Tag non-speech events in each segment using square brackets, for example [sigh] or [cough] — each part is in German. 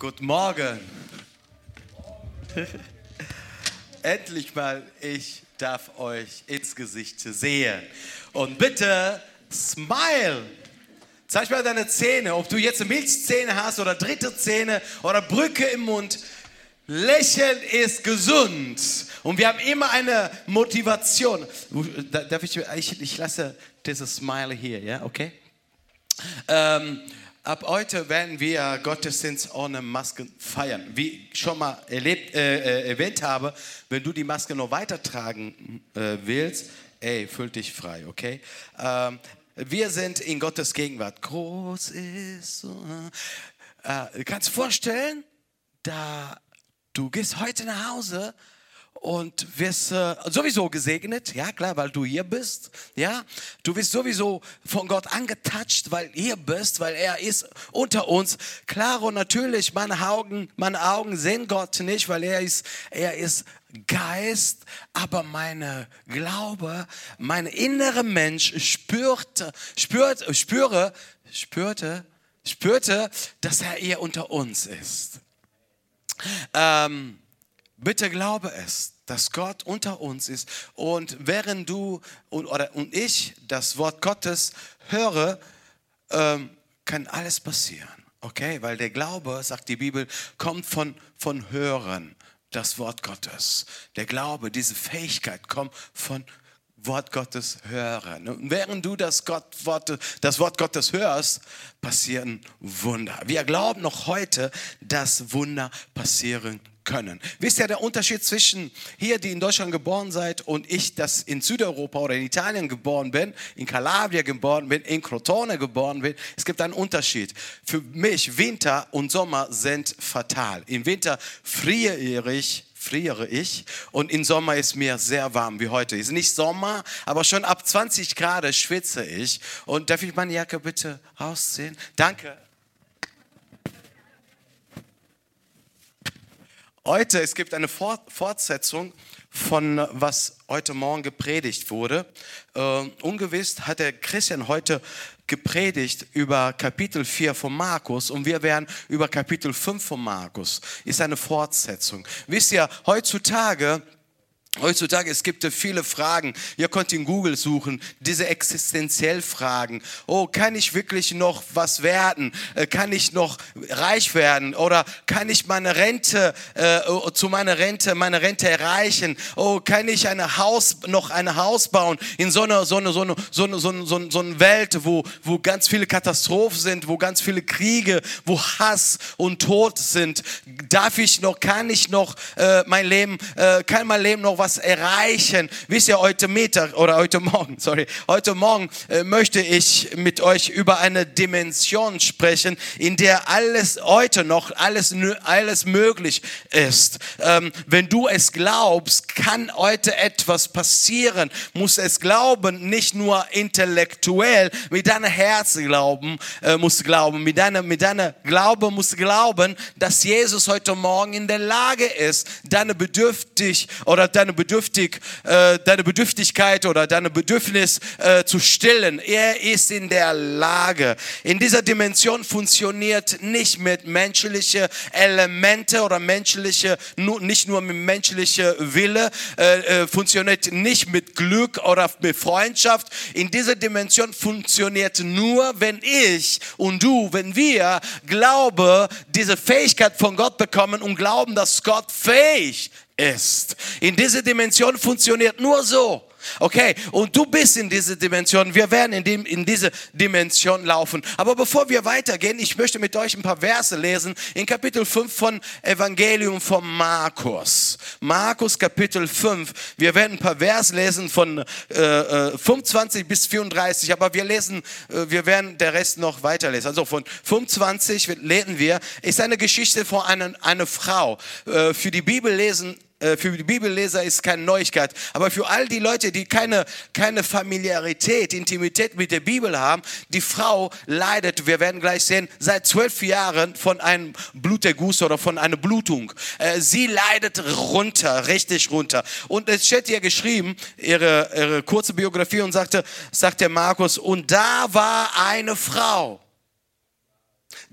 Guten Morgen. Endlich mal, ich darf euch ins Gesicht sehen. Und bitte, smile. Zeig mal deine Zähne, ob du jetzt Milchzähne hast oder dritte Zähne oder Brücke im Mund. Lächeln ist gesund. Und wir haben immer eine Motivation. Darf ich, ich, ich lasse dieses Smile hier, ja, okay? Ähm, Ab heute werden wir Gottesdienst ohne Masken feiern. Wie ich schon mal erlebt, äh, äh, erwähnt habe, wenn du die Maske noch weitertragen äh, willst, ey, fühl dich frei, okay? Ähm, wir sind in Gottes Gegenwart. Groß ist so. Äh, kannst du vorstellen, da du gehst heute nach Hause und wirst äh, sowieso gesegnet, ja klar, weil du hier bist, ja. Du wirst sowieso von Gott angetatscht, weil hier bist, weil er ist unter uns. Klar und natürlich, meine Augen, meine Augen sehen Gott nicht, weil er ist, er ist Geist, aber meine Glaube, mein innerer Mensch spürte, spürt, spüre, spürte, spürte, dass er hier unter uns ist. Ähm, Bitte glaube es, dass Gott unter uns ist. Und während du und, oder, und ich das Wort Gottes höre, ähm, kann alles passieren. Okay? Weil der Glaube, sagt die Bibel, kommt von, von Hören, das Wort Gottes. Der Glaube, diese Fähigkeit kommt von Wort Gottes hören. Und während du das, Gott, Wort, das Wort Gottes hörst, passieren Wunder. Wir glauben noch heute, dass Wunder passieren können. Wisst ihr der Unterschied zwischen hier, die in Deutschland geboren seid, und ich, das in Südeuropa oder in Italien geboren bin, in Calabria geboren bin, in Crotone geboren bin? Es gibt einen Unterschied. Für mich, Winter und Sommer sind fatal. Im Winter friere ich friere ich und im Sommer ist mir sehr warm wie heute. Ist nicht Sommer, aber schon ab 20 Grad schwitze ich. Und darf ich meine Jacke bitte rausziehen? Danke. Heute, es gibt eine Fortsetzung von was heute Morgen gepredigt wurde. Uh, ungewiss hat der Christian heute gepredigt über Kapitel 4 von Markus und wir werden über Kapitel 5 von Markus. Ist eine Fortsetzung. Wisst ihr, heutzutage Heutzutage, es gibt viele Fragen. Ihr könnt in Google suchen, diese Existenziellfragen. Oh, kann ich wirklich noch was werden? Äh, kann ich noch reich werden? Oder kann ich meine Rente, äh, zu meiner Rente, meine Rente erreichen? Oh, kann ich eine Haus, noch ein Haus bauen in so einer, so einer, so einer, so einer, so einer, so einer, so einer Welt, wo, wo ganz viele Katastrophen sind, wo ganz viele Kriege, wo Hass und Tod sind? Darf ich noch, kann ich noch äh, mein Leben, äh, kann mein Leben noch was erreichen. Wisst ihr, heute Mittag oder heute Morgen, [laughs] sorry, heute Morgen äh, möchte ich mit euch über eine Dimension sprechen, in der alles heute noch, alles, alles möglich ist. Ähm, wenn du es glaubst, kann heute etwas passieren. Muss es glauben, nicht nur intellektuell, mit deinem Herz glauben, äh, musst glauben, mit deiner, mit deiner Glaube musst glauben, dass Jesus heute Morgen in der Lage ist, deine bedürftig oder deine deine, Bedürftig, äh, deine Bedürftigkeit oder deine Bedürfnis äh, zu stillen. Er ist in der Lage. In dieser Dimension funktioniert nicht mit menschlichen Elemente oder menschliche, nicht nur mit menschlicher Wille, äh, äh, funktioniert nicht mit Glück oder mit Freundschaft. In dieser Dimension funktioniert nur, wenn ich und du, wenn wir Glaube, diese Fähigkeit von Gott bekommen und glauben, dass Gott fähig ist. In dieser Dimension funktioniert nur so. Okay, und du bist in dieser Dimension. Wir werden in, dem, in diese Dimension laufen. Aber bevor wir weitergehen, ich möchte mit euch ein paar Verse lesen in Kapitel 5 von Evangelium von Markus. Markus Kapitel 5. Wir werden ein paar Verse lesen von äh, 25 äh, bis 34, aber wir lesen, äh, wir werden der Rest noch weiterlesen. Also von 25 lesen wir, ist eine Geschichte von einer, einer Frau. Äh, für die Bibel lesen für die Bibelleser ist keine Neuigkeit. Aber für all die Leute, die keine, keine Familiarität, Intimität mit der Bibel haben, die Frau leidet, wir werden gleich sehen, seit zwölf Jahren von einem Bluterguss oder von einer Blutung. Äh, sie leidet runter, richtig runter. Und es steht hier geschrieben, ihre, ihre kurze Biografie und sagte, sagt der Markus, und da war eine Frau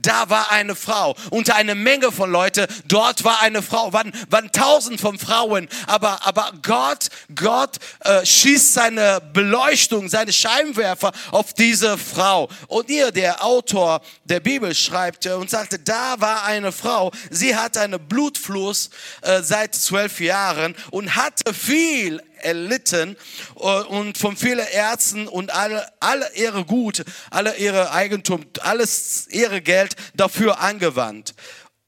da war eine Frau. Unter eine Menge von Leuten, dort war eine Frau. Waren, waren tausend von Frauen. Aber, aber Gott, Gott äh, schießt seine Beleuchtung, seine Scheinwerfer auf diese Frau. Und ihr, der Autor der Bibel, schreibt äh, und sagte, da war eine Frau. Sie hatte einen Blutfluss äh, seit zwölf Jahren und hatte viel erlitten äh, und von vielen Ärzten und alle, alle ihre Gut, alle ihre Eigentum, alles ihre Geld dafür angewandt.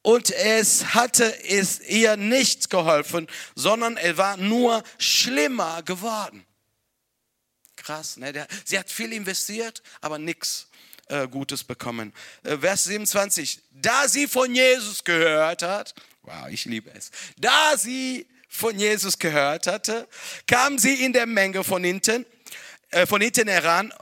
Und es hatte es ihr nicht geholfen, sondern es war nur schlimmer geworden. Krass, ne? Sie hat viel investiert, aber nichts äh, Gutes bekommen. Äh, Vers 27, da sie von Jesus gehört hat, wow, ich liebe es, da sie von Jesus gehört hatte, kam sie in der Menge von hinten, äh, von hinten heran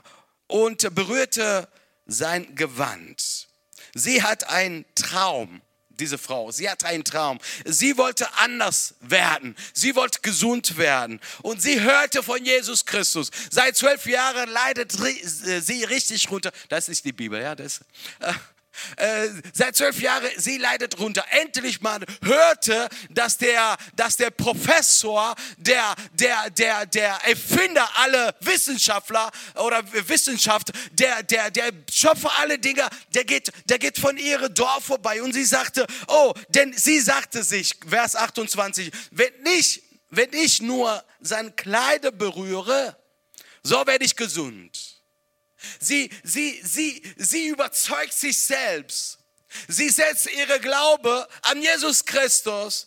und berührte sein Gewand. Sie hat einen Traum diese Frau. Sie hat einen Traum. Sie wollte anders werden. Sie wollte gesund werden. Und sie hörte von Jesus Christus. Seit zwölf Jahren leidet sie richtig runter. Das ist die Bibel, ja. Das, äh, seit zwölf Jahren, sie leidet runter. Endlich mal hörte, dass der, dass der Professor, der, der, der, der Erfinder aller Wissenschaftler oder Wissenschaft, der, der, der Schöpfer aller Dinge, der geht, der geht von ihrem Dorf vorbei. Und sie sagte, oh, denn sie sagte sich, Vers 28, wenn ich, wenn ich nur sein Kleider berühre, so werde ich gesund. Sie, sie, sie, sie überzeugt sich selbst. Sie setzt ihre Glaube an Jesus Christus,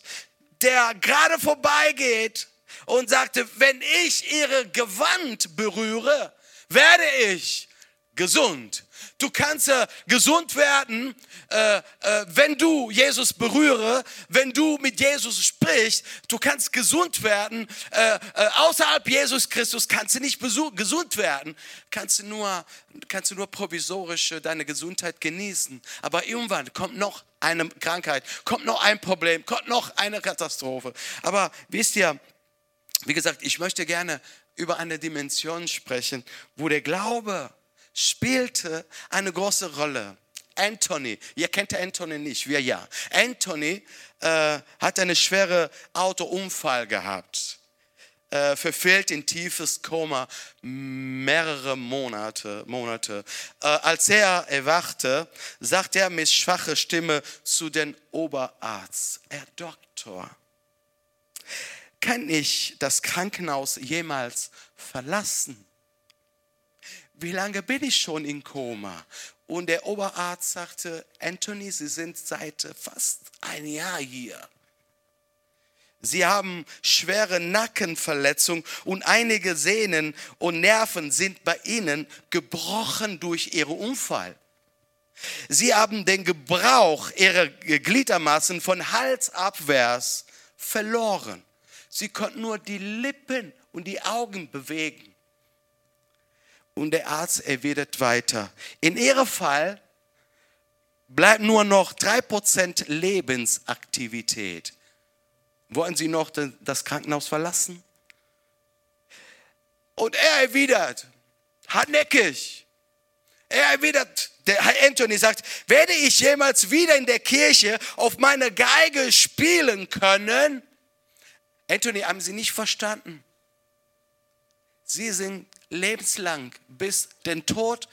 der gerade vorbeigeht und sagte, wenn ich ihre Gewand berühre, werde ich gesund. Du kannst äh, gesund werden, äh, äh, wenn du Jesus berühre, wenn du mit Jesus sprichst. Du kannst gesund werden. Äh, äh, außerhalb Jesus Christus kannst du nicht gesund werden. Kannst du nur, kannst du nur provisorisch deine Gesundheit genießen. Aber irgendwann kommt noch eine Krankheit, kommt noch ein Problem, kommt noch eine Katastrophe. Aber wisst ihr, wie gesagt, ich möchte gerne über eine Dimension sprechen, wo der Glaube spielte eine große Rolle. Anthony, ihr kennt Anthony nicht, wir ja. Anthony äh, hat einen schweren Autounfall gehabt, äh, verfehlt in tiefes Koma mehrere Monate. Monate. Äh, als er erwachte, sagt er mit schwacher Stimme zu dem Oberarzt, Herr Doktor, kann ich das Krankenhaus jemals verlassen? Wie lange bin ich schon in Koma? Und der Oberarzt sagte, Anthony, Sie sind seit fast ein Jahr hier. Sie haben schwere Nackenverletzungen und einige Sehnen und Nerven sind bei Ihnen gebrochen durch Ihren Unfall. Sie haben den Gebrauch Ihrer Gliedermaßen von Hals abwärts verloren. Sie konnten nur die Lippen und die Augen bewegen. Und der Arzt erwidert weiter. In Ihrem Fall bleibt nur noch 3% Lebensaktivität. Wollen Sie noch das Krankenhaus verlassen? Und er erwidert, hartnäckig. Er erwidert, der Herr Anthony sagt, werde ich jemals wieder in der Kirche auf meiner Geige spielen können? Anthony, haben Sie nicht verstanden? Sie sind lebenslang bis den Tod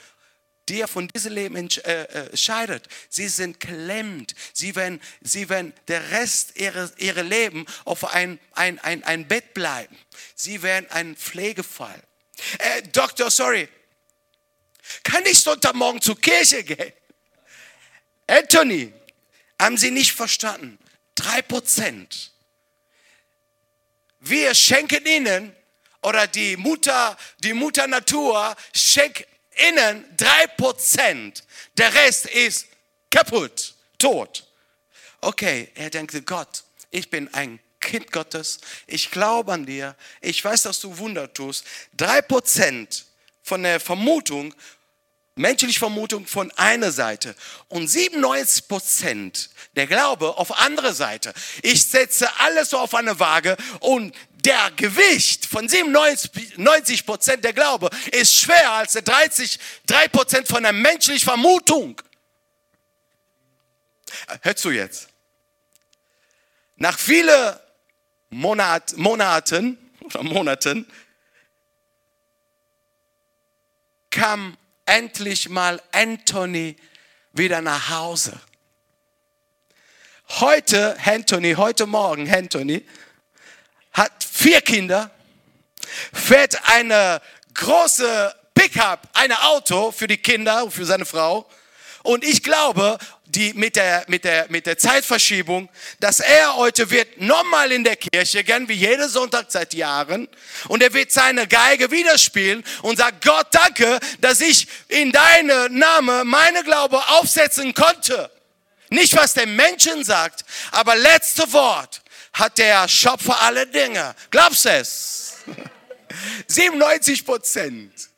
die er von diesem Leben äh, äh, scheidet. Sie sind klemmt. Sie werden, sie werden der Rest ihres, ihrer Leben auf ein, ein, ein, ein Bett bleiben. Sie werden ein Pflegefall. Äh, Doktor, sorry. Kann ich Sonntagmorgen zur Kirche gehen? Anthony, haben Sie nicht verstanden? Drei Prozent. Wir schenken Ihnen oder die Mutter, die Mutter Natur schenkt innen drei Prozent. Der Rest ist kaputt, tot. Okay, er denkt, Gott, ich bin ein Kind Gottes. Ich glaube an dir. Ich weiß, dass du Wunder tust. Drei Prozent von der Vermutung, menschliche Vermutung von einer Seite und 97 Prozent der Glaube auf andere Seite. Ich setze alles auf eine Waage und der Gewicht von 97 Prozent der Glaube ist schwerer als der 30, 3 Prozent von der menschlichen Vermutung. Hör zu jetzt. Nach vielen Monat, Monaten oder [laughs] Monaten kam endlich mal Anthony wieder nach Hause. Heute, Anthony, heute Morgen, Anthony, hat vier Kinder, fährt eine große Pickup, ein Auto für die Kinder und für seine Frau. Und ich glaube, die, mit, der, mit, der, mit der Zeitverschiebung, dass er heute wird nochmal in der Kirche gehen, wie jeden Sonntag seit Jahren. Und er wird seine Geige wieder spielen und sagt, Gott, danke, dass ich in deinen Name meine Glaube aufsetzen konnte. Nicht, was der Menschen sagt, aber letzte Wort hat der Schöpfer alle Dinge. Glaubst du es? 97 Prozent.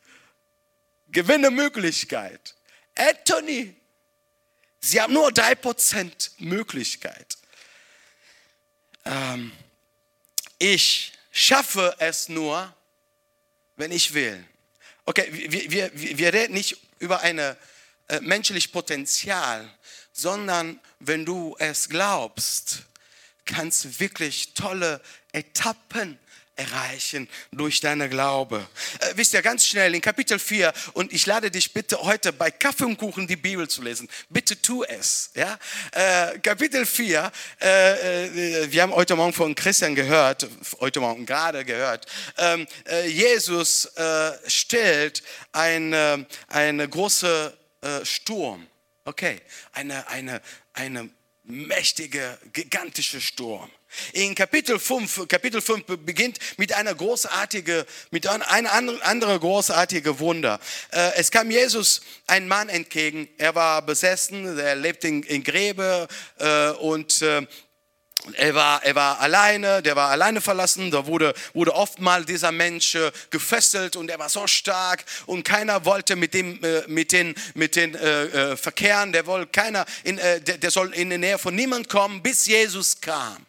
Gewinnemöglichkeit. Anthony, Sie haben nur 3% Möglichkeit. Ähm, ich schaffe es nur, wenn ich will. Okay, wir, wir, wir reden nicht über ein äh, menschliches Potenzial, sondern wenn du es glaubst, kannst wirklich tolle Etappen erreichen durch deine Glaube. Äh, wisst ihr, ganz schnell in Kapitel 4 und ich lade dich bitte heute bei Kaffee und Kuchen die Bibel zu lesen. Bitte tu es. Ja? Äh, Kapitel 4, äh, äh, wir haben heute Morgen von Christian gehört, heute Morgen gerade gehört, ähm, äh, Jesus äh, stellt ein, eine große Sturm. Okay, eine, eine, eine mächtige, gigantische Sturm. In Kapitel 5, Kapitel 5 beginnt mit einer großartigen, mit einer anderen großartigen Wunder. Äh, es kam Jesus ein Mann entgegen, er war besessen, er lebte in, in Gräbe äh, und äh, er war, er war alleine, der war alleine verlassen, da wurde, wurde oft mal dieser Mensch gefesselt und er war so stark und keiner wollte mit dem, mit den, mit den äh, verkehren, der wollte keiner, in, äh, der, der soll in die Nähe von niemand kommen, bis Jesus kam.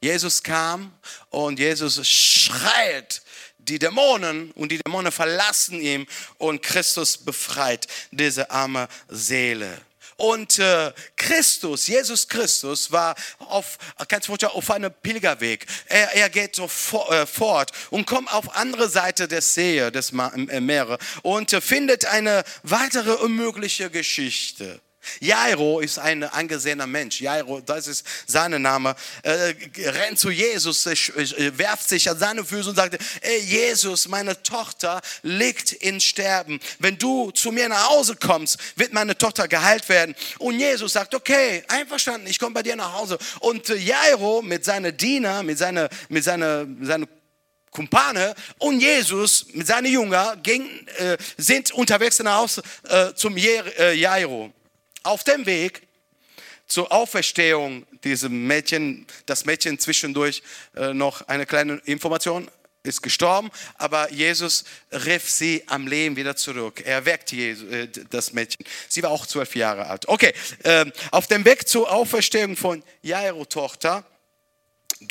Jesus kam und Jesus schreit die Dämonen und die Dämonen verlassen ihn und Christus befreit diese arme Seele. Und äh, Christus, Jesus Christus war auf, ganz auf einem Pilgerweg. Er, er geht so for, äh, fort und kommt auf andere Seite des See, des äh, Meeres und äh, findet eine weitere unmögliche Geschichte. Jairo ist ein angesehener Mensch. Jairo, das ist sein Name. Äh, rennt zu Jesus, äh, werft sich an seine Füße und sagt, ey Jesus, meine Tochter liegt in Sterben. Wenn du zu mir nach Hause kommst, wird meine Tochter geheilt werden. Und Jesus sagt, okay, einverstanden, ich komme bei dir nach Hause. Und äh, Jairo mit seinen Diener, mit seiner, mit seiner, seiner Kumpane und Jesus mit seinen Jüngern äh, sind unterwegs nach Hause äh, zum Jairo. Auf dem Weg zur Auferstehung diesem Mädchen, das Mädchen zwischendurch äh, noch eine kleine Information, ist gestorben, aber Jesus rief sie am Leben wieder zurück. Er weckt Jesus, äh, das Mädchen. Sie war auch zwölf Jahre alt. Okay, äh, auf dem Weg zur Auferstehung von Jairo Tochter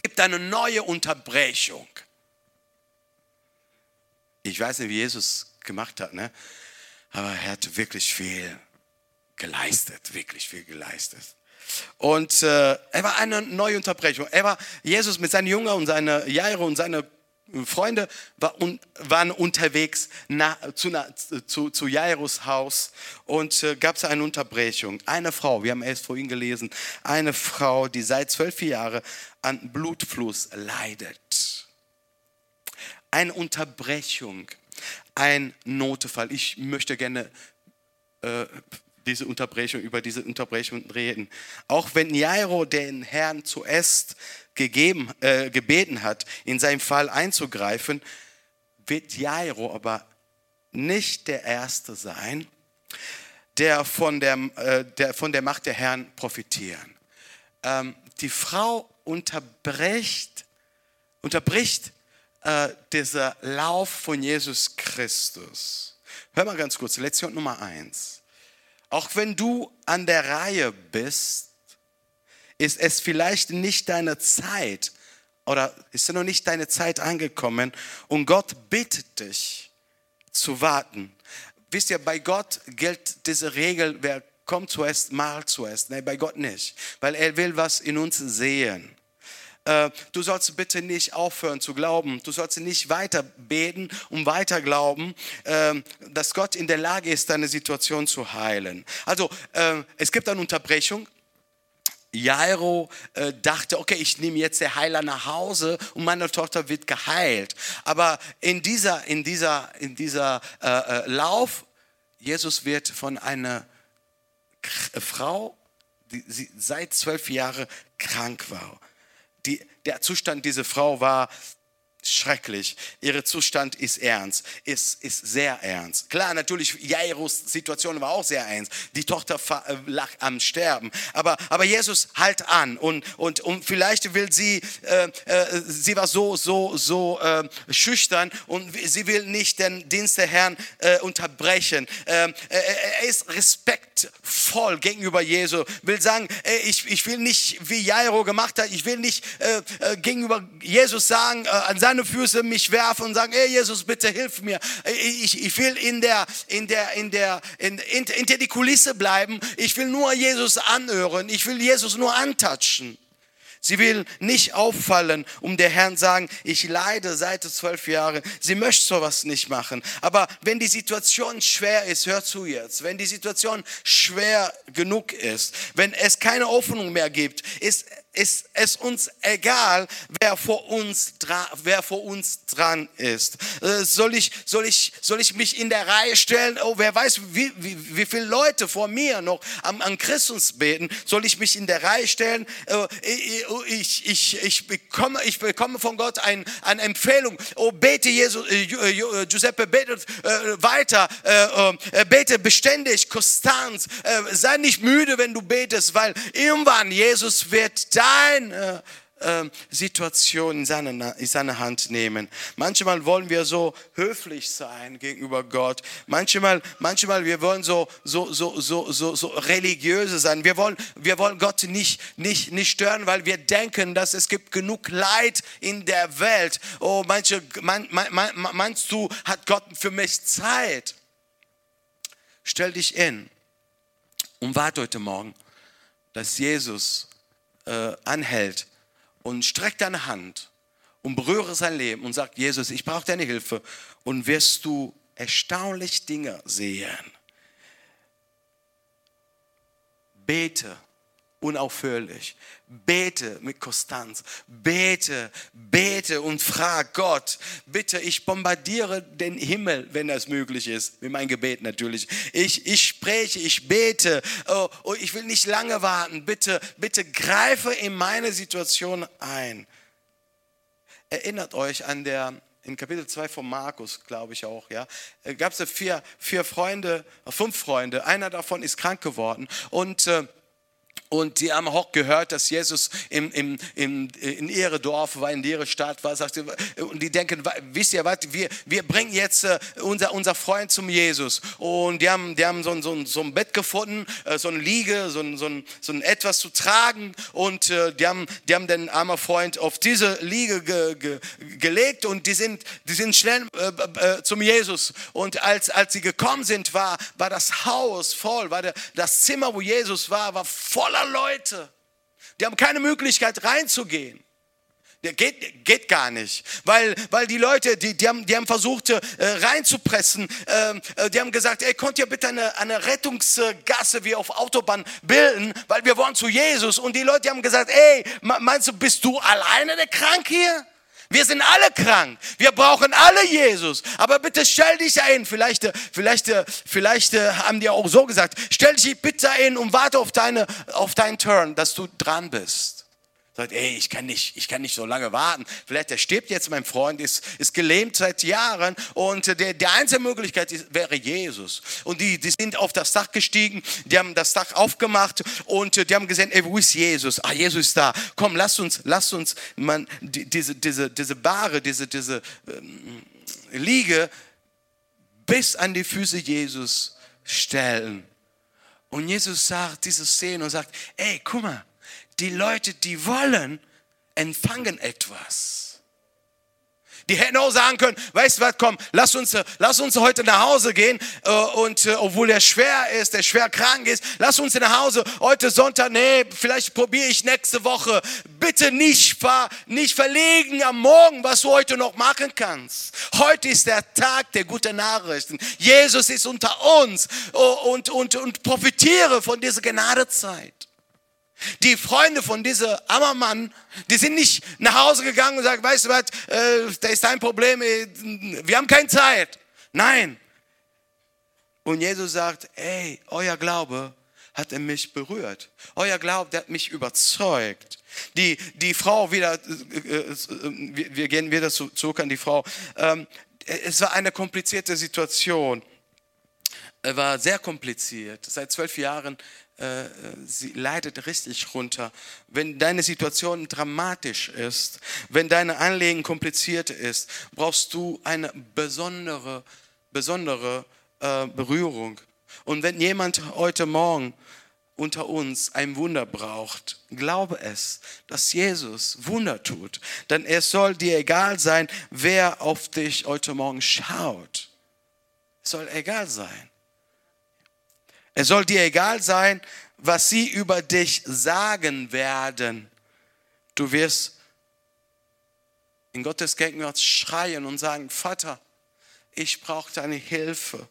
gibt eine neue Unterbrechung. Ich weiß nicht, wie Jesus gemacht hat, ne? aber er hat wirklich viel geleistet, wirklich viel geleistet. Und äh, er war eine neue Unterbrechung. Er war Jesus mit seinen Jüngern und seine Jairo und seine Freunde war un, waren unterwegs na, zu, na, zu, zu Jairus Haus und äh, gab es eine Unterbrechung. Eine Frau, wir haben erst vorhin gelesen, eine Frau, die seit zwölf Jahren an Blutfluss leidet. Eine Unterbrechung, ein Notfall. Ich möchte gerne äh, diese Unterbrechung, über diese Unterbrechung reden. Auch wenn Jairo den Herrn zuerst gegeben, äh, gebeten hat, in seinem Fall einzugreifen, wird Jairo aber nicht der Erste sein, der von der, äh, der, von der Macht der Herrn profitieren. Ähm, die Frau unterbricht, unterbricht äh, dieser Lauf von Jesus Christus. Hör mal ganz kurz, Lektion Nummer eins. Auch wenn du an der Reihe bist, ist es vielleicht nicht deine Zeit oder ist noch nicht deine Zeit angekommen und Gott bittet dich zu warten. Wisst ihr, bei Gott gilt diese Regel, wer komm zuerst, mal zuerst. Nein, bei Gott nicht, weil er will was in uns sehen. Äh, du sollst bitte nicht aufhören zu glauben. Du sollst nicht weiter beten und weiter glauben, äh, dass Gott in der Lage ist, deine Situation zu heilen. Also äh, es gibt eine Unterbrechung. Jairo äh, dachte, okay, ich nehme jetzt der Heiler nach Hause und meine Tochter wird geheilt. Aber in dieser, in dieser, in dieser äh, äh, Lauf, Jesus wird von einer Frau, die seit zwölf Jahren krank war, die, der Zustand dieser Frau war schrecklich. Ihr Zustand ist ernst, ist, ist sehr ernst. Klar, natürlich, Jairus Situation war auch sehr ernst. Die Tochter äh, lag am Sterben. Aber, aber Jesus halt an und, und, und vielleicht will sie, äh, äh, sie war so, so, so äh, schüchtern und sie will nicht den Dienst der Herrn äh, unterbrechen. Ähm, er ist respektvoll gegenüber Jesus, will sagen, ich, ich will nicht, wie Jairo gemacht hat, ich will nicht äh, gegenüber Jesus sagen, an seinem seine Füße mich werfen und sagen, hey Jesus, bitte hilf mir. Ich, ich will in der, in der, in der, in, in, hinter die Kulisse bleiben. Ich will nur Jesus anhören. Ich will Jesus nur antatschen. Sie will nicht auffallen, um der Herrn sagen, ich leide seit zwölf Jahren. Sie möchte sowas nicht machen. Aber wenn die Situation schwer ist, hör zu jetzt, wenn die Situation schwer genug ist, wenn es keine Hoffnung mehr gibt, ist ist es uns egal, wer vor uns, wer vor uns dran ist. Äh, soll ich, soll, ich, soll ich mich in der Reihe stellen? Oh, wer weiß, wie, wie, wie viele Leute vor mir noch am, an Christus beten? Soll ich mich in der Reihe stellen? Äh, ich, ich, ich, bekomme, ich bekomme von Gott ein, eine Empfehlung. Oh, bete Jesus, äh, Giuseppe, bete weiter, bete beständig, konstant. Sei nicht müde, wenn du betest, weil irgendwann Jesus wird da deine äh, Situation in seine, in seine Hand nehmen. Manchmal wollen wir so höflich sein gegenüber Gott. Manchmal, manchmal wir wollen so, so, so, so, so, so religiöse sein. Wir wollen, wir wollen Gott nicht, nicht, nicht stören, weil wir denken, dass es gibt genug Leid in der Welt. Oh, manche, mein, mein, meinst du, hat Gott für mich Zeit? Stell dich in und warte heute Morgen, dass Jesus äh, anhält und streckt deine Hand und berühre sein Leben und sagt, Jesus, ich brauche deine Hilfe und wirst du erstaunlich Dinge sehen. Bete unaufhörlich. Bete mit Konstanz. Bete, bete und frag Gott. Bitte, ich bombardiere den Himmel, wenn das möglich ist. Mit meinem Gebet natürlich. Ich, ich spreche, ich bete. Oh, oh, ich will nicht lange warten. Bitte, bitte greife in meine Situation ein. Erinnert euch an der in Kapitel 2 von Markus, glaube ich auch, ja, gab es vier, vier Freunde, fünf Freunde, einer davon ist krank geworden und äh, und die haben auch gehört, dass Jesus im, im, im, in ihre Dorf war, in ihre Stadt war. Sagte, und die denken, wisst ihr was, wir, wir bringen jetzt äh, unser, unser Freund zum Jesus. Und die haben, die haben so, ein, so, so ein Bett gefunden, äh, so eine Liege, so so so ein etwas zu tragen. Und äh, die, haben, die haben den armen Freund auf diese Liege ge, ge, gelegt und die sind, die sind schnell äh, zum Jesus. Und als, als sie gekommen sind, war, war das Haus voll, war der, das Zimmer, wo Jesus war, war voller Leute. Die haben keine Möglichkeit reinzugehen. Der geht, geht gar nicht, weil, weil die Leute, die, die, haben, die haben versucht äh, reinzupressen, ähm, äh, die haben gesagt, ey, könnt ihr bitte eine, eine Rettungsgasse wie auf Autobahn bilden, weil wir wollen zu Jesus. Und die Leute haben gesagt, ey, meinst du, bist du alleine der Krank hier? Wir sind alle krank. Wir brauchen alle Jesus. Aber bitte stell dich ein. Vielleicht, vielleicht, vielleicht haben die auch so gesagt. Stell dich bitte ein und warte auf deine, auf deinen Turn, dass du dran bist. Sagt, ey, ich kann nicht, ich kann nicht so lange warten. Vielleicht der stirbt jetzt, mein Freund, ist, ist gelähmt seit Jahren und der, die einzige Möglichkeit ist, wäre Jesus. Und die, die sind auf das Dach gestiegen, die haben das Dach aufgemacht und die haben gesehen, ey, wo ist Jesus? Ah, Jesus ist da. Komm, lass uns, lass uns, man, diese, diese, diese Bahre, diese, diese ähm, Liege bis an die Füße Jesus stellen. Und Jesus sagt diese Szene und sagt, ey, guck mal, die Leute, die wollen, empfangen etwas. Die hätten auch sagen können, weißt du was, komm, lass uns, lass uns heute nach Hause gehen äh, und äh, obwohl der schwer ist, der schwer krank ist, lass uns nach Hause, heute Sonntag, nee, vielleicht probiere ich nächste Woche. Bitte nicht, ver, nicht verlegen am Morgen, was du heute noch machen kannst. Heute ist der Tag der guten Nachrichten. Jesus ist unter uns oh, und, und, und profitiere von dieser Gnadezeit. Die Freunde von diesem Ammermann, die sind nicht nach Hause gegangen und sagen, weißt du was, äh, da ist dein Problem, äh, wir haben keine Zeit. Nein. Und Jesus sagt, ey, euer Glaube hat er mich berührt. Euer Glaube, der hat mich überzeugt. Die, die Frau wieder, äh, äh, wir gehen wieder zurück an die Frau. Ähm, es war eine komplizierte Situation. Es war sehr kompliziert. Seit zwölf Jahren äh, sie leidet richtig runter. Wenn deine Situation dramatisch ist, wenn deine Anliegen kompliziert ist, brauchst du eine besondere, besondere äh, Berührung. Und wenn jemand heute Morgen unter uns ein Wunder braucht, glaube es, dass Jesus Wunder tut. Denn es soll dir egal sein, wer auf dich heute Morgen schaut. Es soll egal sein. Es soll dir egal sein, was sie über dich sagen werden. Du wirst in Gottes Gegenwart schreien und sagen, Vater, ich brauche deine Hilfe.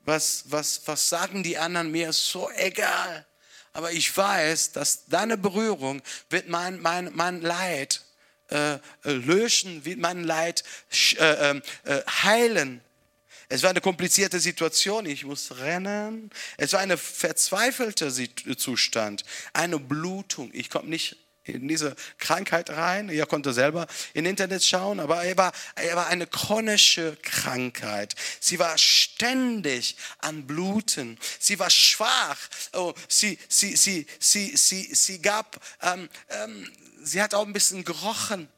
Was, was, was sagen die anderen mir, ist so egal. Aber ich weiß, dass deine Berührung wird mein, mein, mein Leid äh, löschen, wird mein Leid äh, äh, äh heilen. Es war eine komplizierte Situation. Ich muss rennen. Es war ein verzweifelter Zustand, eine Blutung. Ich komme nicht in diese Krankheit rein. Ihr konnte selber im Internet schauen, aber er war, er war eine chronische Krankheit. Sie war ständig an Bluten. Sie war schwach. Oh, sie, sie, sie, sie, sie, sie gab, ähm, ähm, sie hat auch ein bisschen gerochen,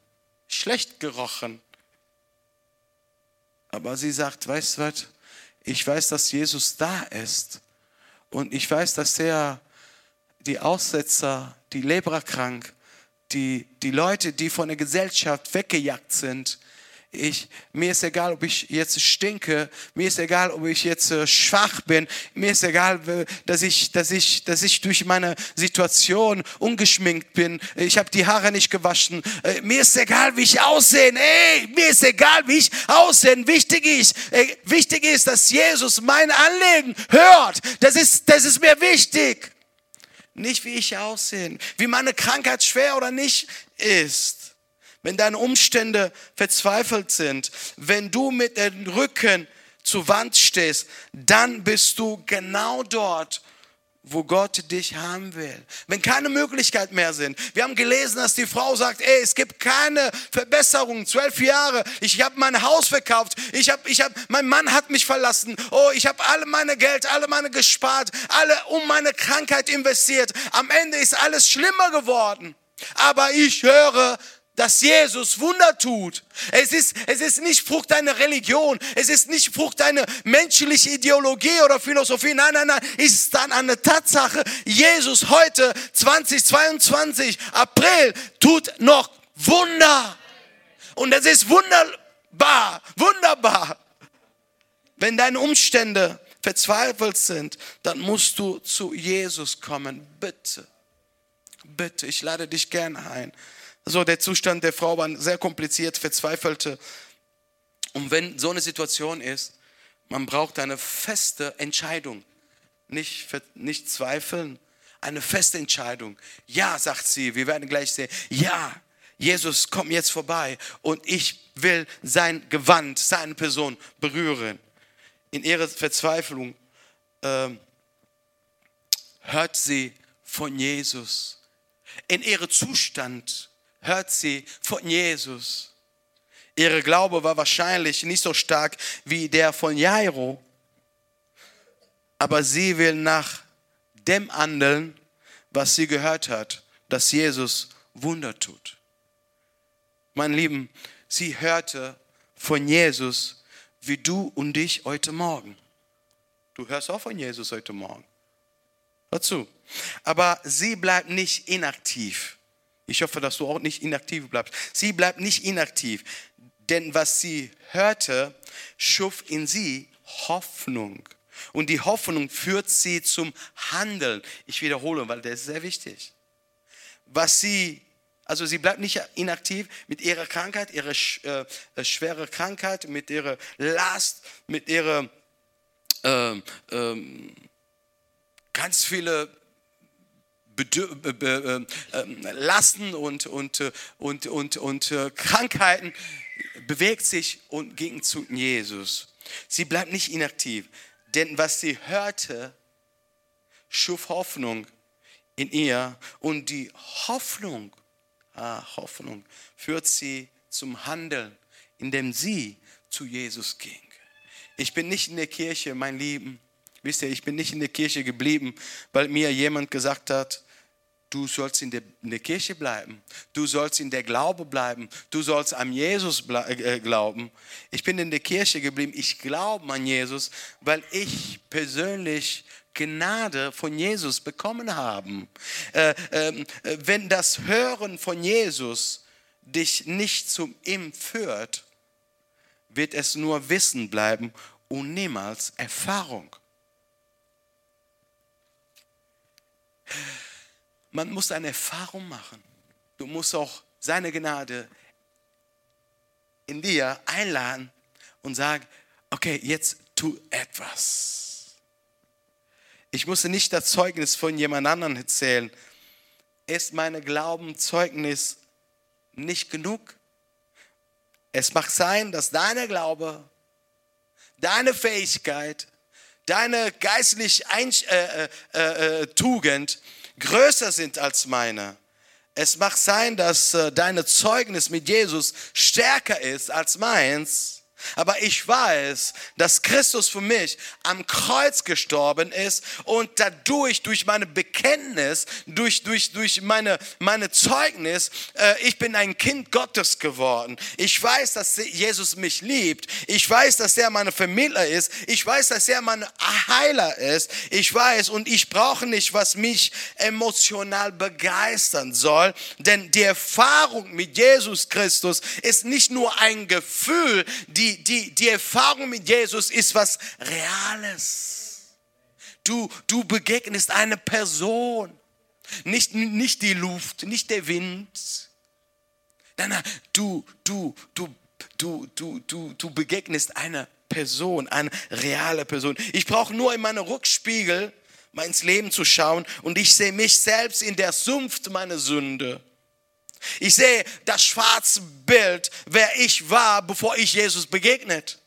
schlecht gerochen. Aber sie sagt, weißt du was, ich weiß, dass Jesus da ist. Und ich weiß, dass er die Aussetzer, die Leberkrank, die, die Leute, die von der Gesellschaft weggejagt sind, ich, mir ist egal, ob ich jetzt stinke, mir ist egal, ob ich jetzt äh, schwach bin, mir ist egal, dass ich, dass ich, dass ich durch meine Situation ungeschminkt bin, ich habe die Haare nicht gewaschen, äh, mir ist egal, wie ich aussehe, ey, mir ist egal, wie ich aussehe. Wichtig ist, äh, wichtig ist, dass Jesus mein Anliegen hört. Das ist, das ist mir wichtig. Nicht wie ich aussehe, wie meine Krankheit schwer oder nicht ist wenn deine Umstände verzweifelt sind, wenn du mit dem Rücken zur Wand stehst, dann bist du genau dort, wo Gott dich haben will. Wenn keine Möglichkeit mehr sind. Wir haben gelesen, dass die Frau sagt, ey, es gibt keine Verbesserung. Zwölf Jahre, ich habe mein Haus verkauft, ich habe, ich habe, mein Mann hat mich verlassen. Oh, ich habe alle meine Geld, alle meine gespart, alle um meine Krankheit investiert. Am Ende ist alles schlimmer geworden. Aber ich höre, dass Jesus Wunder tut. Es ist, es ist nicht Frucht deiner Religion. Es ist nicht Frucht deiner menschlichen Ideologie oder Philosophie. Nein, nein, nein. Es ist dann eine Tatsache. Jesus heute, 2022, April, tut noch Wunder. Und es ist wunderbar, wunderbar. Wenn deine Umstände verzweifelt sind, dann musst du zu Jesus kommen. Bitte, bitte, ich lade dich gern ein. So, der Zustand der Frau war sehr kompliziert, verzweifelte. Und wenn so eine Situation ist, man braucht eine feste Entscheidung. Nicht, nicht zweifeln, eine feste Entscheidung. Ja, sagt sie, wir werden gleich sehen. Ja, Jesus kommt jetzt vorbei und ich will sein Gewand, seine Person berühren. In ihrer Verzweiflung äh, hört sie von Jesus. In ihrem Zustand hört sie von Jesus. Ihre Glaube war wahrscheinlich nicht so stark wie der von Jairo, aber sie will nach dem handeln, was sie gehört hat, dass Jesus Wunder tut. Mein Lieben, sie hörte von Jesus wie du und ich heute Morgen. Du hörst auch von Jesus heute Morgen. Hör zu. Aber sie bleibt nicht inaktiv. Ich hoffe, dass du auch nicht inaktiv bleibst. Sie bleibt nicht inaktiv. denn was sie hörte, schuf in sie Hoffnung. Und die Hoffnung führt sie zum Handeln. Ich wiederhole, weil das ist sehr wichtig. Was sie, also sie bleibt nicht inaktiv mit ihrer Krankheit, ihrer äh, äh, schwere Krankheit, mit ihrer Last, mit ihrer ähm, ähm, ganz viele Lasten und, und, äh, und, und, und Krankheiten, bewegt sich und ging zu Jesus. Sie bleibt nicht inaktiv, denn was sie hörte, schuf Hoffnung in ihr und die Hoffnung, ah, Hoffnung führt sie zum Handeln, indem sie zu Jesus ging. Ich bin nicht in der Kirche, mein Lieben. Wisst ihr, ich bin nicht in der Kirche geblieben, weil mir jemand gesagt hat, du sollst in der, in der, Kirche bleiben, du sollst in der Glaube bleiben, du sollst an Jesus äh, glauben. Ich bin in der Kirche geblieben, ich glaube an Jesus, weil ich persönlich Gnade von Jesus bekommen habe. Äh, äh, wenn das Hören von Jesus dich nicht zum ihm führt, wird es nur Wissen bleiben und niemals Erfahrung. Man muss eine Erfahrung machen. Du musst auch seine Gnade in dir einladen und sagen, okay, jetzt tu etwas. Ich musste nicht das Zeugnis von jemand anderem erzählen. Ist meine Glaubenzeugnis nicht genug? Es mag sein, dass deine Glaube, deine Fähigkeit, deine geistliche äh, äh, äh, Tugend größer sind als meine. Es mag sein, dass äh, deine Zeugnis mit Jesus stärker ist als meins. Aber ich weiß, dass Christus für mich am Kreuz gestorben ist und dadurch, durch meine Bekenntnis, durch, durch, durch meine, meine Zeugnis, äh, ich bin ein Kind Gottes geworden. Ich weiß, dass Jesus mich liebt. Ich weiß, dass er meine Vermittler ist. Ich weiß, dass er mein Heiler ist. Ich weiß und ich brauche nicht, was mich emotional begeistern soll, denn die Erfahrung mit Jesus Christus ist nicht nur ein Gefühl, die die, die, Erfahrung mit Jesus ist was Reales. Du, du begegnest eine Person, nicht, nicht die Luft, nicht der Wind. Nein, nein, du, du, du, du, du, du, du begegnest eine Person, eine reale Person. Ich brauche nur in meinen Rückspiegel mal ins Leben zu schauen und ich sehe mich selbst in der Sumpf meiner Sünde. Ich sehe das schwarze Bild, wer ich war, bevor ich Jesus begegnet.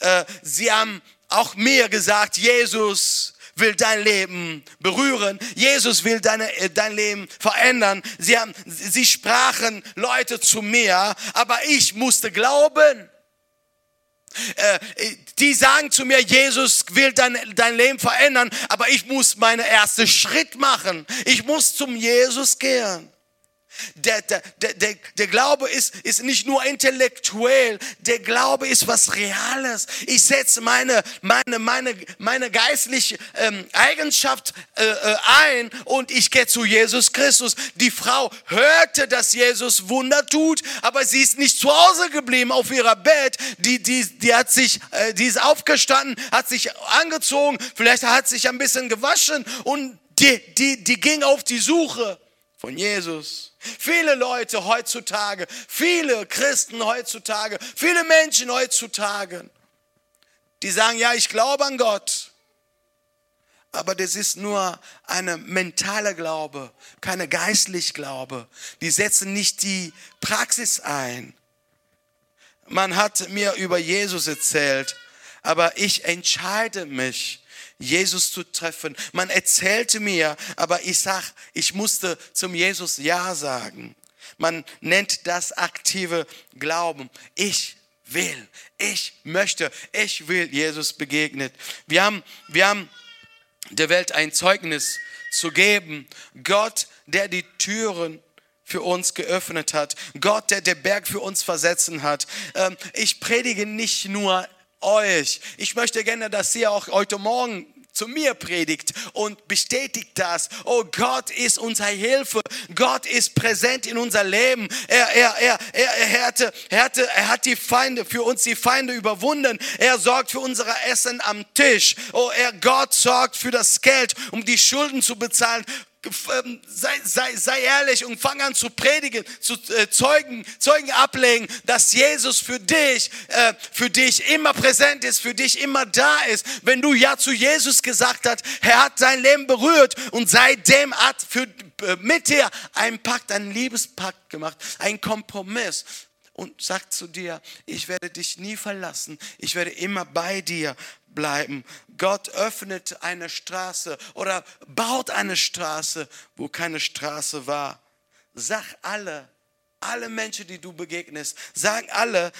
Äh, sie haben auch mir gesagt, Jesus will dein Leben berühren. Jesus will deine, äh, dein Leben verändern. Sie, haben, sie sprachen Leute zu mir, aber ich musste glauben. Äh, die sagen zu mir, Jesus will dein, dein Leben verändern, aber ich muss meinen ersten Schritt machen. Ich muss zum Jesus gehen. Der, der, der, der, Glaube ist, ist nicht nur intellektuell, der Glaube ist was Reales. Ich setze meine, meine, meine, meine geistliche ähm, Eigenschaft äh, äh, ein und ich gehe zu Jesus Christus. Die Frau hörte, dass Jesus Wunder tut, aber sie ist nicht zu Hause geblieben auf ihrer Bett. Die, die, die, hat sich, äh, die ist aufgestanden, hat sich angezogen, vielleicht hat sich ein bisschen gewaschen und die, die, die ging auf die Suche von Jesus. Viele Leute heutzutage, viele Christen heutzutage, viele Menschen heutzutage, die sagen, ja, ich glaube an Gott. Aber das ist nur eine mentale Glaube, keine geistliche Glaube. Die setzen nicht die Praxis ein. Man hat mir über Jesus erzählt, aber ich entscheide mich, Jesus zu treffen. Man erzählte mir, aber ich sag, ich musste zum Jesus Ja sagen. Man nennt das aktive Glauben. Ich will, ich möchte, ich will Jesus begegnen. Wir haben, wir haben der Welt ein Zeugnis zu geben. Gott, der die Türen für uns geöffnet hat. Gott, der den Berg für uns versetzen hat. Ähm, ich predige nicht nur euch. Ich möchte gerne, dass ihr auch heute Morgen zu mir predigt und bestätigt das. Oh, Gott ist unsere Hilfe. Gott ist präsent in unser Leben. Er, er, er, er, er, hatte, er, hatte, er hat die Feinde, für uns die Feinde überwunden. Er sorgt für unser Essen am Tisch. Oh, er, Gott sorgt für das Geld, um die Schulden zu bezahlen. Ähm, sei, sei, sei ehrlich und fang an zu predigen, zu äh, Zeugen, Zeugen ablegen, dass Jesus für dich, äh, für dich immer präsent ist, für dich immer da ist. Wenn du Ja zu Jesus gesagt hast, er hat dein Leben berührt und seitdem hat für, äh, mit dir einen Pakt, einen Liebespakt gemacht, einen Kompromiss und sagt zu dir, ich werde dich nie verlassen, ich werde immer bei dir bleiben. Gott öffnet eine Straße oder baut eine Straße, wo keine Straße war. Sag alle, alle Menschen, die du begegnest, sagen alle,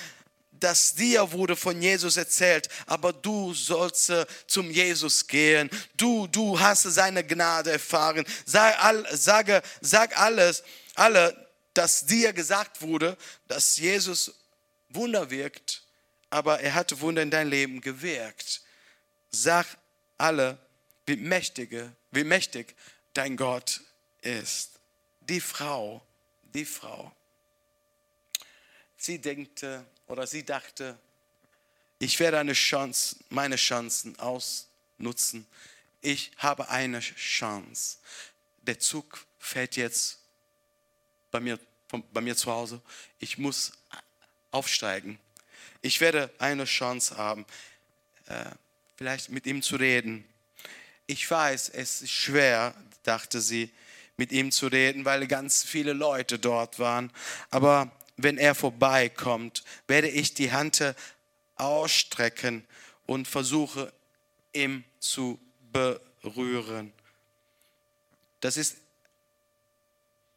dass dir wurde von Jesus erzählt, aber du sollst äh, zum Jesus gehen. Du, du hast seine Gnade erfahren. Sag, all, sage, sag alles, alle, dass dir gesagt wurde, dass Jesus Wunder wirkt, aber er hat Wunder in dein Leben gewirkt. Sag alle, wie mächtige, wie mächtig dein Gott ist. Die Frau, die Frau. Sie denkte oder sie dachte, ich werde eine Chance, meine Chancen ausnutzen. Ich habe eine Chance. Der Zug fährt jetzt bei mir, bei mir zu Hause. Ich muss aufsteigen. Ich werde eine Chance haben. Vielleicht mit ihm zu reden. Ich weiß, es ist schwer, dachte sie, mit ihm zu reden, weil ganz viele Leute dort waren. Aber wenn er vorbeikommt, werde ich die Hand ausstrecken und versuche, ihm zu berühren. Das ist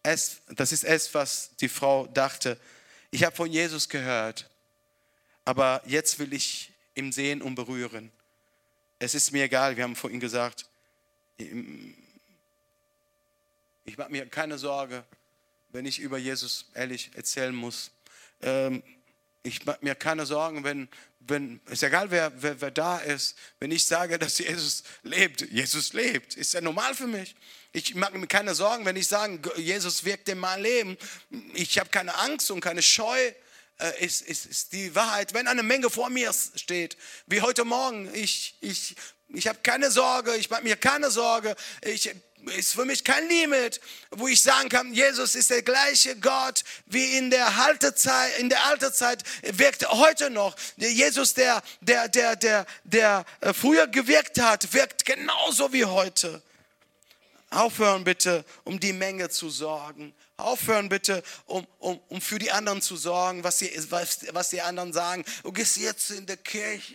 es, das ist es, was die Frau dachte. Ich habe von Jesus gehört, aber jetzt will ich ihn sehen und berühren es ist mir egal, wir haben vorhin gesagt, ich mache mir keine Sorge, wenn ich über Jesus ehrlich erzählen muss. Ähm, ich mache mir keine Sorgen, wenn, wenn ist egal, wer, wer, wer da ist, wenn ich sage, dass Jesus lebt. Jesus lebt, ist ja normal für mich. Ich mache mir keine Sorgen, wenn ich sage, Jesus wirkt in meinem Leben. Ich habe keine Angst und keine Scheu ist, ist, ist die Wahrheit. Wenn eine Menge vor mir steht, wie heute Morgen, ich, ich, ich habe keine Sorge, ich mache mir keine Sorge, ich, ist für mich kein Limit, wo ich sagen kann, Jesus ist der gleiche Gott wie in der alten Zeit, in der alten Zeit wirkt heute noch. Der Jesus, der, der, der, der, der äh, früher gewirkt hat, wirkt genauso wie heute. Aufhören bitte, um die Menge zu sorgen. Aufhören bitte, um, um, um für die anderen zu sorgen, was die, was, was die anderen sagen. Du gehst jetzt in der Kirche,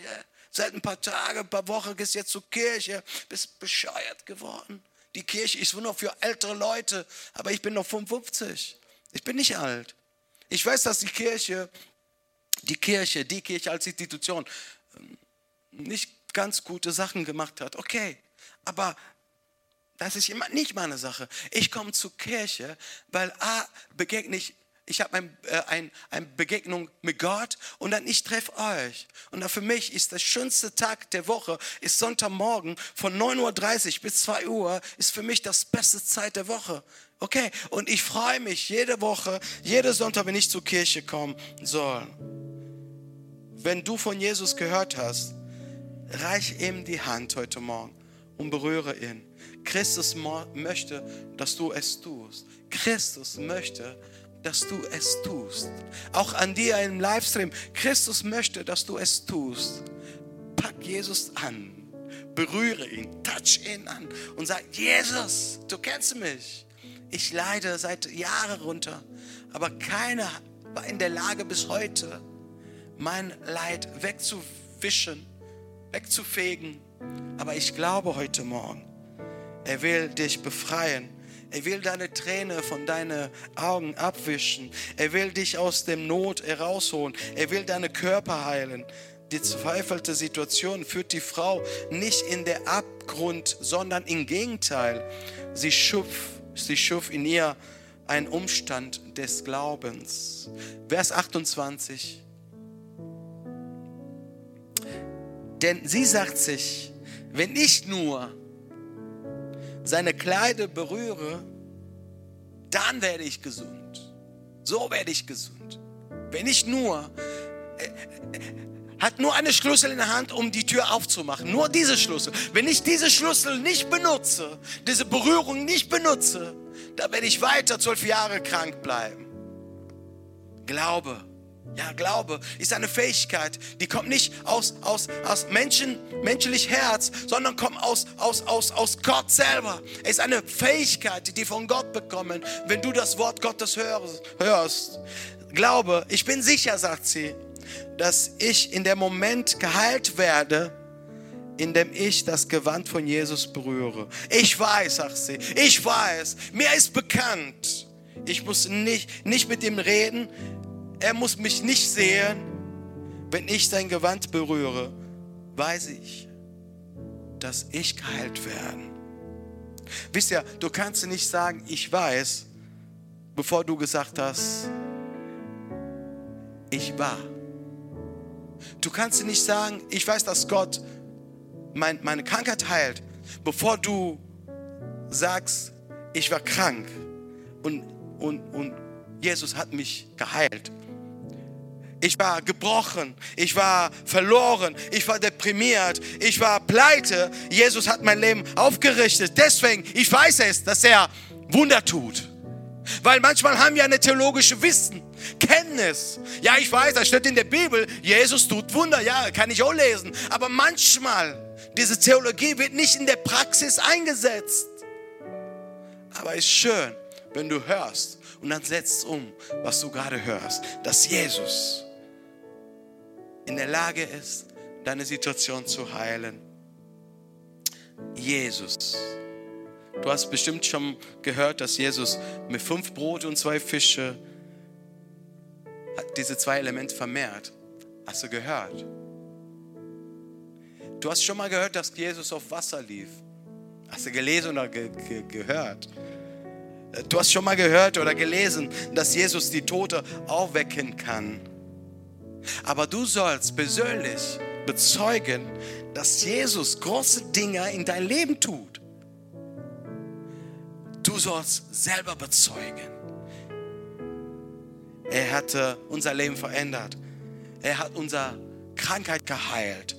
seit ein paar Tagen, ein paar Wochen gehst jetzt zur Kirche, bist bescheuert geworden. Die Kirche ist nur für ältere Leute, aber ich bin noch 55. Ich bin nicht alt. Ich weiß, dass die Kirche, die Kirche, die Kirche als Institution ähm, nicht ganz gute Sachen gemacht hat. Okay, aber das ist immer nicht meine Sache. Ich komme zur Kirche, weil A, begegne ich, ich habe ein, äh, ein, eine Begegnung mit Gott und dann ich treffe euch. Und für mich ist der schönste Tag der Woche, ist Sonntagmorgen von 9.30 Uhr bis 2 Uhr, ist für mich das beste Zeit der Woche. Okay, und ich freue mich jede Woche, jede Sonntag, wenn ich zur Kirche kommen soll. Wenn du von Jesus gehört hast, reich ihm die Hand heute Morgen und berühre ihn. Christus möchte, dass du es tust. Christus möchte, dass du es tust. Auch an dir im Livestream. Christus möchte, dass du es tust. Pack Jesus an, berühre ihn, touch ihn an und sag, Jesus, du kennst mich. Ich leide seit Jahren runter, aber keiner war in der Lage bis heute, mein Leid wegzuwischen, wegzufegen. Aber ich glaube heute Morgen, er will dich befreien. Er will deine Träne von deinen Augen abwischen. Er will dich aus dem Not herausholen. Er will deine Körper heilen. Die zweifelte Situation führt die Frau nicht in der Abgrund, sondern im Gegenteil. Sie schuf, sie schuf in ihr einen Umstand des Glaubens. Vers 28. Denn sie sagt sich, wenn ich nur seine Kleider berühre, dann werde ich gesund. So werde ich gesund. Wenn ich nur, äh, äh, hat nur eine Schlüssel in der Hand, um die Tür aufzumachen. Nur diese Schlüssel. Wenn ich diese Schlüssel nicht benutze, diese Berührung nicht benutze, dann werde ich weiter zwölf Jahre krank bleiben. Glaube. Ja, Glaube ist eine Fähigkeit, die kommt nicht aus, aus, aus Menschen, menschlich Herz, sondern kommt aus, aus, aus, aus Gott selber. Es ist eine Fähigkeit, die von Gott bekommen, wenn du das Wort Gottes hörst. Glaube, ich bin sicher, sagt sie, dass ich in dem Moment geheilt werde, in dem ich das Gewand von Jesus berühre. Ich weiß, sagt sie, ich weiß, mir ist bekannt. Ich muss nicht, nicht mit ihm reden, er muss mich nicht sehen. Wenn ich sein Gewand berühre, weiß ich, dass ich geheilt werde. Wisst ihr, du kannst nicht sagen, ich weiß, bevor du gesagt hast, ich war. Du kannst nicht sagen, ich weiß, dass Gott mein, meine Krankheit heilt, bevor du sagst, ich war krank und, und, und Jesus hat mich geheilt. Ich war gebrochen, ich war verloren, ich war deprimiert, ich war pleite. Jesus hat mein Leben aufgerichtet. Deswegen, ich weiß es, dass er Wunder tut. Weil manchmal haben wir eine theologische Wissen, Kenntnis. Ja, ich weiß, das steht in der Bibel, Jesus tut Wunder. Ja, kann ich auch lesen. Aber manchmal, diese Theologie wird nicht in der Praxis eingesetzt. Aber es ist schön, wenn du hörst und dann setzt um, was du gerade hörst, dass Jesus in der Lage ist, deine Situation zu heilen. Jesus. Du hast bestimmt schon gehört, dass Jesus mit fünf Brot und zwei Fische diese zwei Elemente vermehrt. Hast du gehört? Du hast schon mal gehört, dass Jesus auf Wasser lief. Hast du gelesen oder ge ge gehört? Du hast schon mal gehört oder gelesen, dass Jesus die Tote aufwecken kann. Aber du sollst persönlich bezeugen, dass Jesus große Dinge in dein Leben tut. Du sollst selber bezeugen. Er hat unser Leben verändert. Er hat unsere Krankheit geheilt.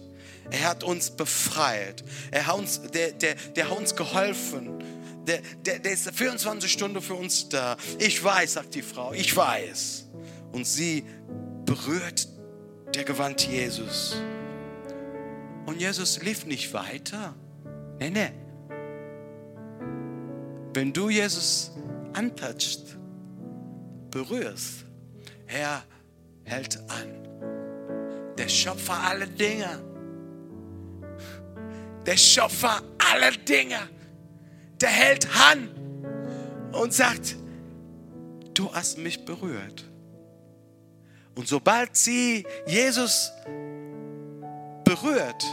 Er hat uns befreit. Er hat uns, der, der, der hat uns geholfen. Der, der, der ist 24 Stunden für uns da. Ich weiß, sagt die Frau, ich weiß. Und sie berührt der Gewand Jesus. Und Jesus lief nicht weiter. Nee, nee. Wenn du Jesus antatscht, berührst, er hält an. Der Schöpfer aller Dinge. Der Schöpfer aller Dinge. Der hält an und sagt, du hast mich berührt. Und sobald sie Jesus berührt,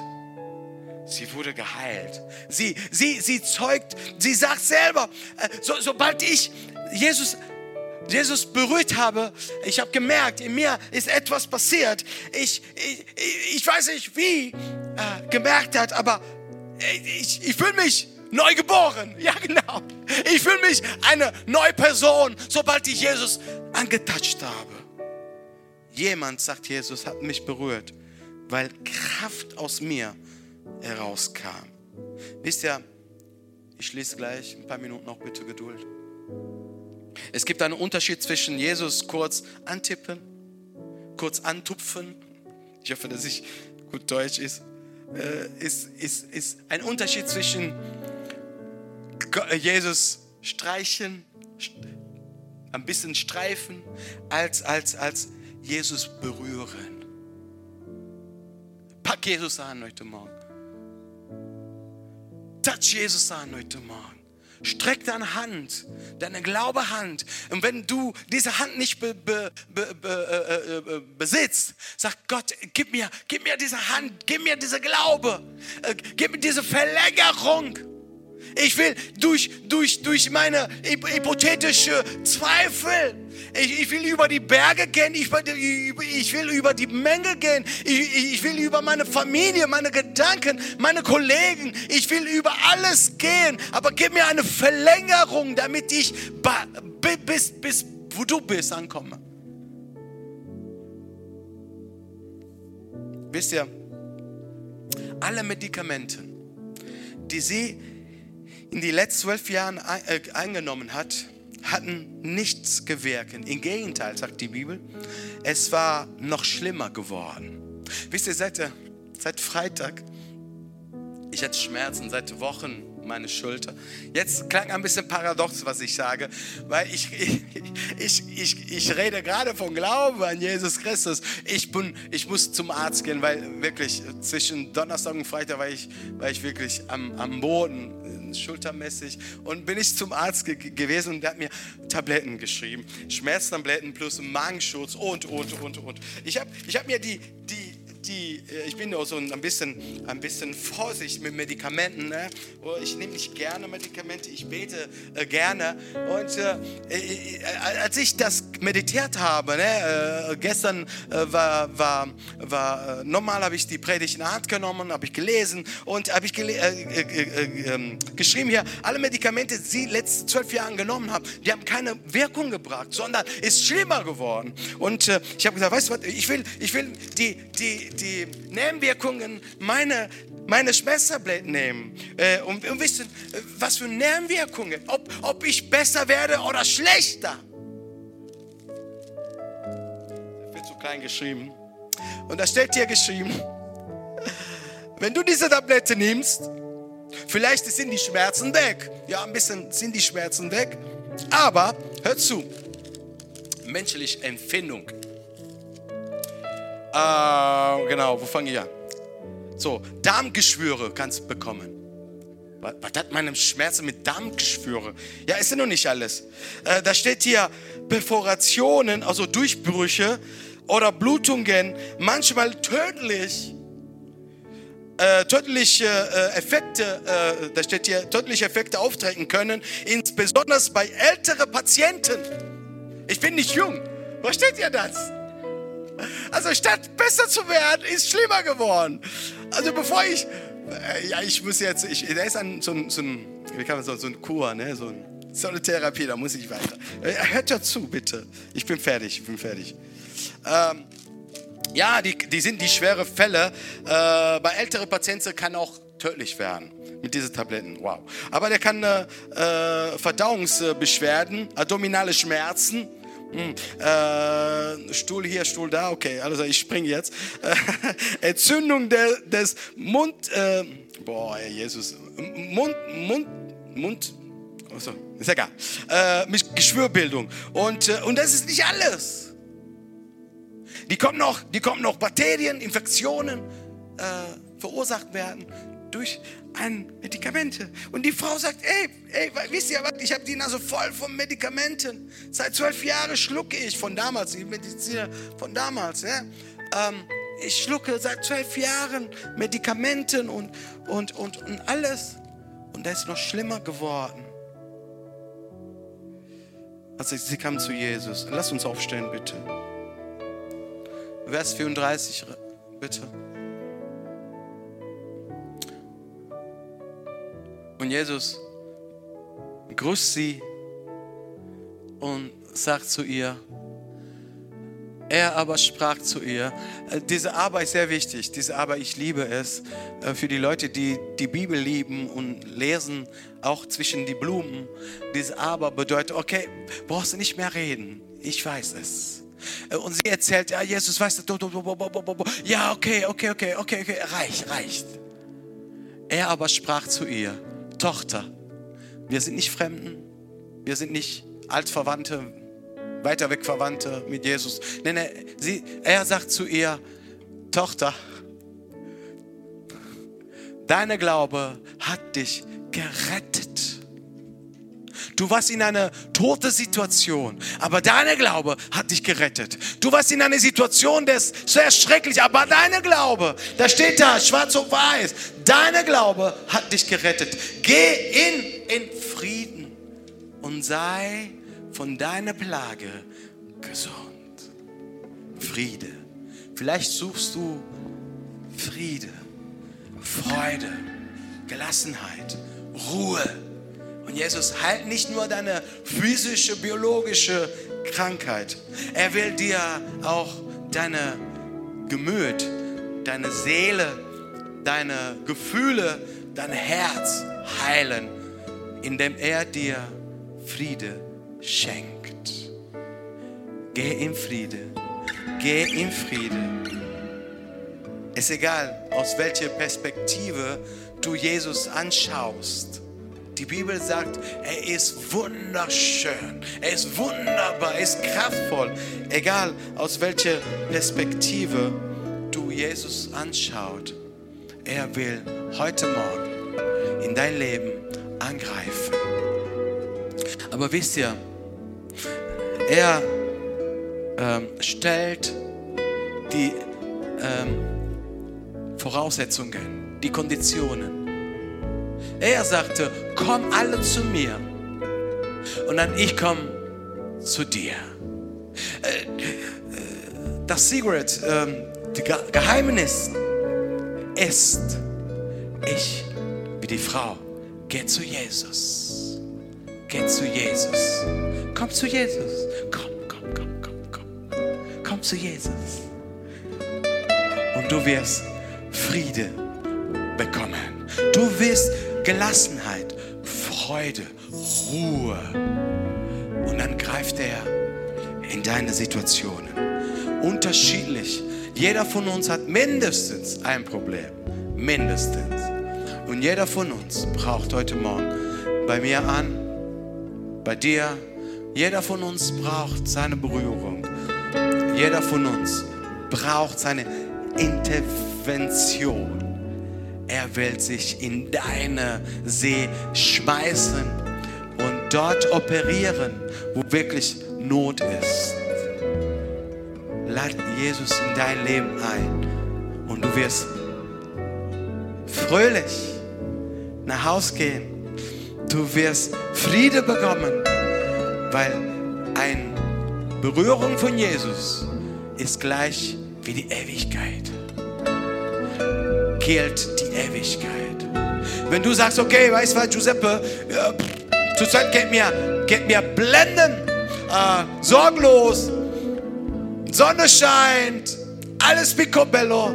sie wurde geheilt. Sie, sie, sie zeugt, sie sagt selber, äh, so, sobald ich Jesus Jesus berührt habe, ich habe gemerkt, in mir ist etwas passiert. Ich, ich, ich weiß nicht wie äh, gemerkt hat, aber ich, ich fühle mich neu geboren. [laughs] Ja, genau. Ich fühle mich eine neue Person, sobald ich Jesus angetatscht habe. Jemand, sagt Jesus, hat mich berührt, weil Kraft aus mir herauskam. Wisst ihr, ich schließe gleich, ein paar Minuten noch bitte Geduld. Es gibt einen Unterschied zwischen Jesus kurz antippen, kurz antupfen. Ich hoffe, dass ich gut Deutsch ist. Äh, ist, ist, ist ein Unterschied zwischen Jesus streichen, ein bisschen streifen, als, als, als Jesus berühren. Pack Jesus an heute Morgen. Touch Jesus an heute Morgen. Streck deine Hand, deine Glaubehand. Und wenn du diese Hand nicht be, be, be, äh, äh, besitzt, sag Gott, gib mir, gib mir diese Hand, gib mir diese Glaube, äh, gib mir diese Verlängerung. Ich will durch, durch, durch meine hypothetische Zweifel, ich, ich will über die Berge gehen, ich, ich will über die Menge gehen, ich, ich will über meine Familie, meine Gedanken, meine Kollegen, ich will über alles gehen, aber gib mir eine Verlängerung, damit ich bis, bis wo du bist ankomme. Wisst ihr, alle Medikamente, die sie in die letzten zwölf Jahren äh, eingenommen hat, hatten nichts gewirkt. Im Gegenteil, sagt die Bibel, es war noch schlimmer geworden. Wisst ihr, seit, seit Freitag, ich hatte Schmerzen seit Wochen, meine Schulter. Jetzt klang ein bisschen paradox, was ich sage, weil ich, [laughs] ich, ich, ich, rede gerade von Glauben an Jesus Christus. Ich, bin, ich muss zum Arzt gehen, weil wirklich zwischen Donnerstag und Freitag war ich, war ich wirklich am, am Boden, schultermäßig. Und bin ich zum Arzt ge gewesen und der hat mir Tabletten geschrieben. Schmerztabletten plus Magenschutz und, und, und, und. Ich habe ich hab mir die, die die, äh, ich bin auch so ein bisschen, ein bisschen vorsichtig mit Medikamenten. Ne? Oh, ich nehme nicht gerne Medikamente, ich bete äh, gerne. Und äh, äh, äh als ich das meditiert habe, ne, äh, gestern war, war, war normal habe ich die Predigt in Hand genommen, habe ich gelesen und habe ich gele ähm, geschrieben hier, alle Medikamente, die sie letzten zwölf Jahren genommen haben, die haben keine Wirkung gebracht, sondern ist schlimmer geworden. Und ich habe gesagt, weißt du was, ich will, ich will die, die, die Nebenwirkungen meiner meine Schmerztabletten nehmen äh, und, und, wissen, was für Nebenwirkungen, ob, ob ich besser werde oder schlechter. Klein geschrieben. Und da steht hier geschrieben, [laughs] wenn du diese Tablette nimmst, vielleicht sind die Schmerzen weg. Ja, ein bisschen sind die Schmerzen weg. Aber, hör zu, menschliche Empfindung äh, genau, wo fange ich an? So, Darmgeschwüre kannst du bekommen. Was, was hat meine Schmerzen mit Darmgeschwüre? Ja, ist ja noch nicht alles. Äh, da steht hier Perforationen, also Durchbrüche oder Blutungen, manchmal tödlich. Äh, tödliche äh, Effekte, äh, da steht hier, tödliche Effekte auftreten können, insbesondere bei älteren Patienten. Ich bin nicht jung. Versteht ihr das? Also statt besser zu werden, ist schlimmer geworden. Also bevor ich, äh, ja, ich muss jetzt, ich, da ist ein, so, ein, so ein, wie kann man sagen, so ein Kur, ne, so, ein, so eine Therapie, da muss ich weiter. Äh, hört ja zu, bitte. Ich bin fertig, ich bin fertig. Ähm, ja, die, die sind die schwere Fälle. Äh, bei älteren Patienten kann auch tödlich werden mit diesen Tabletten. Wow. Aber der kann äh, äh Verdauungsbeschwerden, abdominale Schmerzen, hm, äh, Stuhl hier, Stuhl da, okay, also ich springe jetzt. [laughs] Entzündung de, des Mund, äh, boah, Jesus, Mund, Mund, Mund, also, ist egal, äh, mit Geschwürbildung. Und, äh, und das ist nicht alles. Die kommen noch, die kommen noch Bakterien, Infektionen äh, verursacht werden durch an Medikamente. Und die Frau sagt, ey, ey wisst ihr was, ich habe die Nase voll von Medikamenten. Seit zwölf Jahren schlucke ich von damals, die Mediziner von damals. Ja? Ähm, ich schlucke seit zwölf Jahren Medikamenten und, und, und, und alles. Und das ist noch schlimmer geworden. Also sie kam zu Jesus. Lass uns aufstehen, bitte. Vers 34, bitte. Und Jesus grüßt sie und sagt zu ihr, er aber sprach zu ihr, äh, diese Arbeit ist sehr wichtig, diese Arbeit, ich liebe es, äh, für die Leute, die die Bibel lieben und lesen, auch zwischen die Blumen. Diese Aber bedeutet, okay, brauchst du nicht mehr reden, ich weiß es. Äh, und sie erzählt, ja, Jesus, weißt du, ja, okay, okay, okay, okay, okay, reicht, reicht. Er aber sprach zu ihr, Tochter, wir sind nicht Fremden, wir sind nicht Altverwandte, weiter weg Verwandte mit Jesus. Nein, nein, sie, er sagt zu ihr, Tochter, deine Glaube hat dich gerettet. Du warst in einer tote Situation, aber deine Glaube hat dich gerettet. Du warst in einer Situation, das ist sehr schrecklich, aber deine Glaube, da steht da, schwarz auf weiß, deine Glaube hat dich gerettet. Geh in, in Frieden und sei von deiner Plage gesund. Friede. Vielleicht suchst du Friede, Freude, Gelassenheit, Ruhe. Und Jesus heilt nicht nur deine physische, biologische Krankheit. Er will dir auch deine Gemüt, deine Seele, deine Gefühle, dein Herz heilen, indem er dir Friede schenkt. Geh in Friede. Geh in Friede. Ist egal, aus welcher Perspektive du Jesus anschaust. Die Bibel sagt, er ist wunderschön, er ist wunderbar, er ist kraftvoll. Egal, aus welcher Perspektive du Jesus anschaut, er will heute Morgen in dein Leben angreifen. Aber wisst ihr, er ähm, stellt die ähm, Voraussetzungen, die Konditionen. Er sagte, komm alle zu mir und dann ich komme zu dir. Äh, äh, das Secret, ähm, die Geheimnis ist, ich wie die Frau, geh zu Jesus. Geh zu Jesus. Komm zu Jesus. Komm, komm, komm, komm, komm. Komm zu Jesus. Und du wirst Friede bekommen. Du wirst Gelassenheit, Freude, Ruhe. Und dann greift er in deine Situationen. Unterschiedlich. Jeder von uns hat mindestens ein Problem. Mindestens. Und jeder von uns braucht heute Morgen bei mir an, bei dir, jeder von uns braucht seine Berührung. Jeder von uns braucht seine Intervention. Er will sich in deine See schmeißen und dort operieren, wo wirklich Not ist. Lad Jesus in dein Leben ein und du wirst fröhlich nach Hause gehen. Du wirst Friede bekommen, weil eine Berührung von Jesus ist gleich wie die Ewigkeit. Gilt die Ewigkeit. Wenn du sagst, okay, weißt du was, Giuseppe, ja, zurzeit geht mir, geht mir blenden, äh, sorglos, Sonne scheint, alles picobello.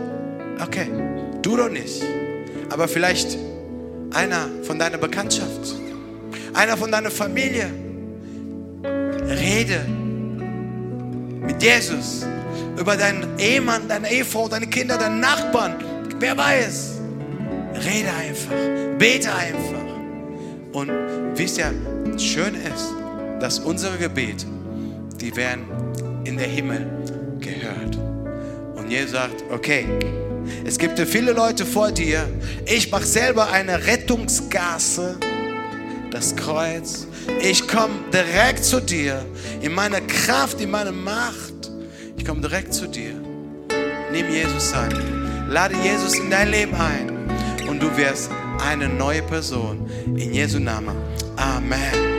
Okay, du doch nicht. Aber vielleicht einer von deiner Bekanntschaft, einer von deiner Familie. Rede mit Jesus über deinen Ehemann, deine Ehefrau, deine Kinder, deine Nachbarn. Wer weiß. Rede einfach. Bete einfach. Und wisst ihr, schön ist, dass unsere Gebete, die werden in der Himmel gehört. Und Jesus sagt, okay, es gibt viele Leute vor dir. Ich mache selber eine Rettungsgasse, das Kreuz. Ich komme direkt zu dir in meiner Kraft, in meiner Macht. Ich komme direkt zu dir. Nimm Jesus an. Lade Jesus in dein Leben ein und du wirst eine neue Person. In Jesu Namen. Amen.